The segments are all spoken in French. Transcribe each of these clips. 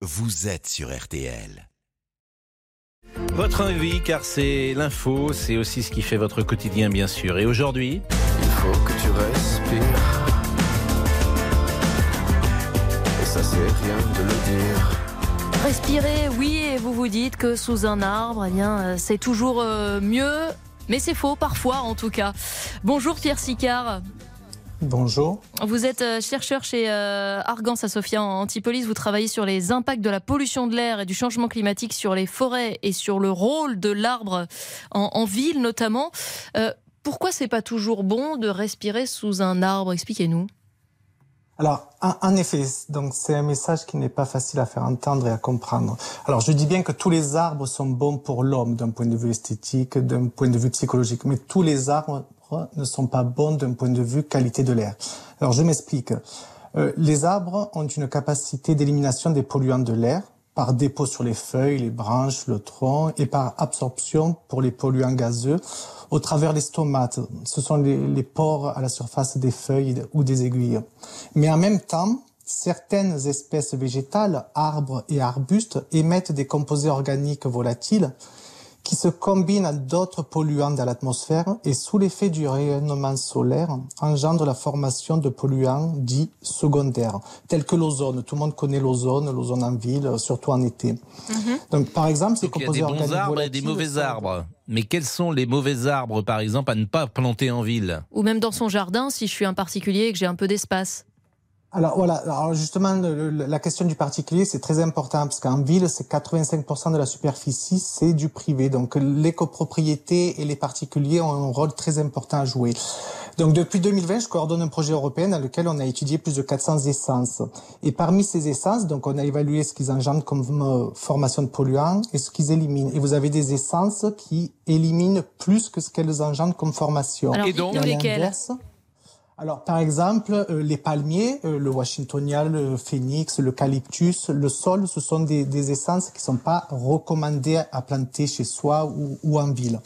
vous êtes sur RTL. Votre envie, car c'est l'info, c'est aussi ce qui fait votre quotidien, bien sûr. Et aujourd'hui Il faut que tu respires. Et ça, c'est rien de le dire. Respirer, oui, et vous vous dites que sous un arbre, eh bien, euh, c'est toujours euh, mieux, mais c'est faux, parfois en tout cas. Bonjour Pierre Sicard. Bonjour. Vous êtes euh, chercheur chez euh, Argance à Sofia en Antipolis. Vous travaillez sur les impacts de la pollution de l'air et du changement climatique sur les forêts et sur le rôle de l'arbre en, en ville notamment. Euh, pourquoi c'est pas toujours bon de respirer sous un arbre? Expliquez-nous. Alors, en, en effet, donc c'est un message qui n'est pas facile à faire entendre et à comprendre. Alors, je dis bien que tous les arbres sont bons pour l'homme d'un point de vue esthétique, d'un point de vue psychologique, mais tous les arbres ne sont pas bons d'un point de vue qualité de l'air. Alors, je m'explique. Euh, les arbres ont une capacité d'élimination des polluants de l'air par dépôt sur les feuilles, les branches, le tronc et par absorption pour les polluants gazeux au travers des stomates. Ce sont les, les pores à la surface des feuilles ou des aiguilles. Mais en même temps, certaines espèces végétales, arbres et arbustes, émettent des composés organiques volatiles qui se combinent à d'autres polluants dans l'atmosphère et sous l'effet du rayonnement solaire engendrent la formation de polluants dits secondaires, tels que l'ozone. Tout le monde connaît l'ozone, l'ozone en ville, surtout en été. Donc par exemple, ces Donc, Il y a composés des bons organiques arbres et des mauvais sont- arbres. Mais quels sont les mauvais arbres, par exemple, à ne pas planter en ville? Ou même dans son jardin si je suis un particulier et que j'ai un peu d'espace. Alors voilà, alors justement, le- le- la question du particulier, c'est très important parce qu'en ville, c'est 85% de la superficie, c'est du privé. Donc les copropriétés et les particuliers ont un rôle très important à jouer. Donc depuis 2020, je coordonne un projet européen dans lequel on a étudié plus de 400 essences. Et parmi ces essences, donc on a évalué ce qu'ils engendrent comme euh, formation de polluants et ce qu'ils éliminent. Et vous avez des essences qui éliminent plus que ce qu'elles engendrent comme formation. Alors Et donc Et alors, par exemple, euh, les palmiers, euh, le washingtonien, le phénix, l'eucalyptus, le sol, ce sont des, des essences qui sont pas recommandées à planter chez soi ou, ou en ville.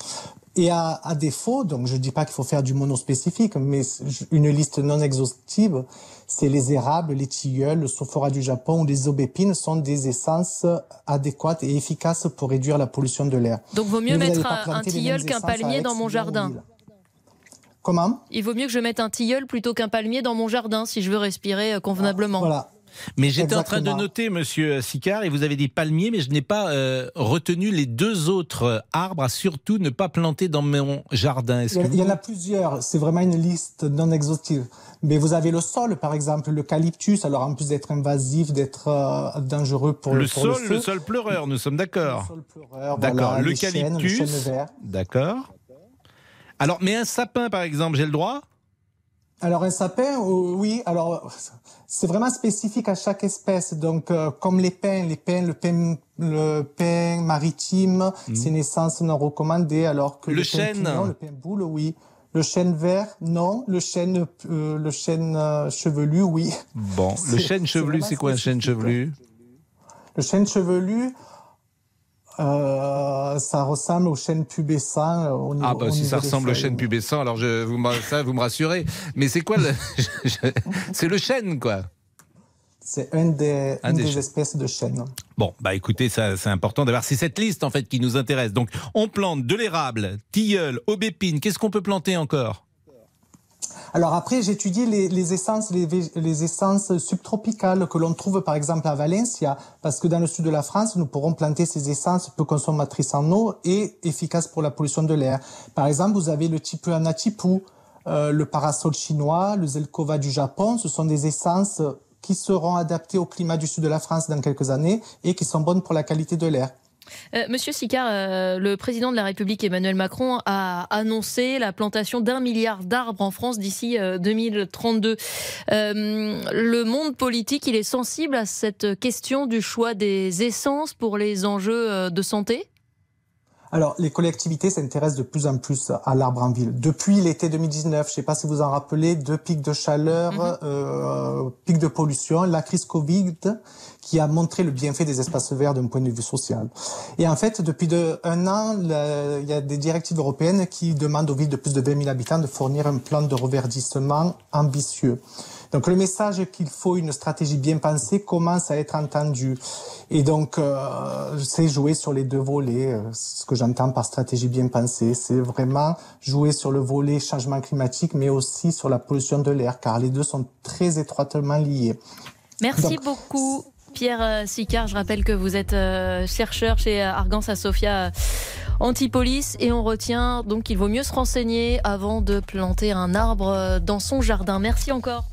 Et à, à défaut, donc je dis pas qu'il faut faire du monospécifique, mais une liste non exhaustive, c'est les érables, les tilleuls, le sophora du Japon ou les aubépines sont des essences adéquates et efficaces pour réduire la pollution de l'air. Donc vaut mieux Mais mettre un, tilleul qu'un palmier dans mon jardin. Comment Il vaut mieux que je mette un tilleul plutôt qu'un palmier dans mon jardin si je veux respirer euh, convenablement. Voilà. Mais j'étais en train de noter, monsieur Sicard, et vous avez dit palmiers, mais je n'ai pas euh, retenu les deux autres euh, arbres à surtout ne pas planter dans mon jardin. Il y, en a plusieurs, c'est vraiment une liste non exhaustive. Mais vous avez le sol, par exemple, l'eucalyptus. Alors en plus d'être invasif, d'être euh, dangereux pour le pour sol, feu, le sol pleureur, nous sommes le d'accord. sol pleureur, D'accord, voilà, le l'eucalyptus. D'accord. Alors, mais un sapin, par exemple, j'ai le droit? Alors un sapin, euh, oui. Alors c'est vraiment spécifique à chaque espèce. Donc euh, comme les pins, les pins, le pin, le pin maritime, c'est une essence non recommandée. Alors que. Le le, chêne. pin pignon, le pin boule, oui. Le chêne vert, non. Le chêne, euh, le chêne euh, chevelu, oui. Bon, le chêne chevelu, c'est quoi un chêne chevelu? Le chêne chevelu, euh, ça ressemble au chêne pubescent. euh, Au niveau, Ah bah au si ça ressemble au feuilles. chêne pubescent, alors je, vous, ça, vous me rassurez. Mais c'est quoi le... C'est le chêne, quoi. C'est une des, Un une des des chênes. espèces de chêne. Bon, bah écoutez, ça c'est important d'avoir. C'est cette liste en fait qui nous intéresse. Donc, on plante de l'érable, tilleul, aubépine. Qu'est-ce qu'on peut planter encore? Alors après, j'ai étudié les, les essences, les, les essences subtropicales que l'on trouve par exemple à Valencia, parce que dans le sud de la France, nous pourrons planter ces essences peu consommatrices en eau et efficaces pour la pollution de l'air. Par exemple, vous avez le type Anatipu, euh, le parasol chinois, le zelkova du Japon. Ce sont des essences qui seront adaptées au climat du sud de la France dans quelques années et qui sont bonnes pour la qualité de l'air. Euh, Monsieur Sicard, euh, le président de la République Emmanuel Macron a annoncé la plantation d'un milliard d'arbres en France d'ici euh, 2032. Euh, le monde politique, il est sensible à cette question du choix des essences pour les enjeux de santé? Alors, les collectivités s'intéressent de plus en plus à l'arbre en ville. Depuis l'été 2019, je ne sais pas si vous en rappelez, deux pics de chaleur, Mhm. euh, pics de pollution, la crise Covid, qui a montré le bienfait des espaces verts d'un point de vue social. Et en fait, depuis de, un an, le- il y a des directives européennes qui demandent aux villes de plus de 20 000 habitants de fournir un plan de reverdissement ambitieux. Donc le message qu'il faut une stratégie bien pensée commence à être entendu. Et donc, euh, c'est jouer sur les deux volets. Euh, ce que j'entends par stratégie bien pensée, c'est vraiment jouer sur le volet changement climatique, mais aussi sur la pollution de l'air, car les deux sont très étroitement liés. Merci beaucoup. Pierre Sicard, je rappelle que vous êtes chercheur chez Argance à Sofia Antipolis et on retient donc qu'il vaut mieux se renseigner avant de planter un arbre dans son jardin. Merci encore.